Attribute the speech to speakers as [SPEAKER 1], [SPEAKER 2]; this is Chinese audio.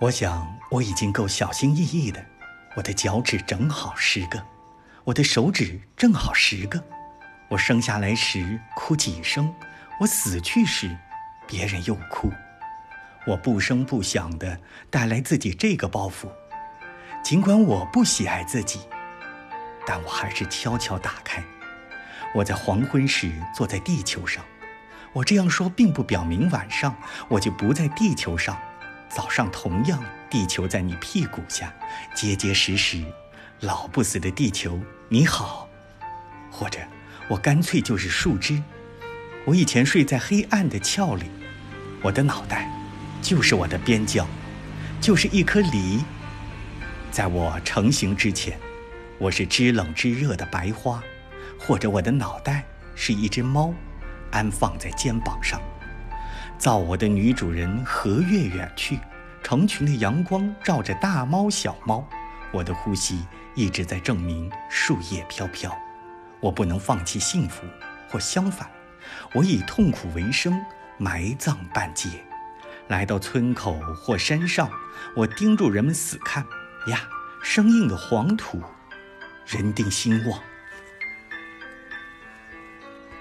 [SPEAKER 1] 我想我已经够小心翼翼的。我的脚趾正好十个，我的手指正好十个。我生下来时哭几声，我死去时，别人又哭。我不声不响地带来自己这个包袱，尽管我不喜爱自己，但我还是悄悄打开。我在黄昏时坐在地球上，我这样说并不表明晚上我就不在地球上。早上同样，地球在你屁股下，结结实实，老不死的地球，你好。或者，我干脆就是树枝。我以前睡在黑暗的鞘里，我的脑袋，就是我的边角，就是一颗梨。在我成型之前，我是知冷知热的白花，或者我的脑袋是一只猫，安放在肩膀上。造我的女主人和月远去，成群的阳光照着大猫小猫，我的呼吸一直在证明树叶飘飘。我不能放弃幸福，或相反，我以痛苦为生，埋葬半截。来到村口或山上，我盯住人们死看呀，生硬的黄土，人定兴旺。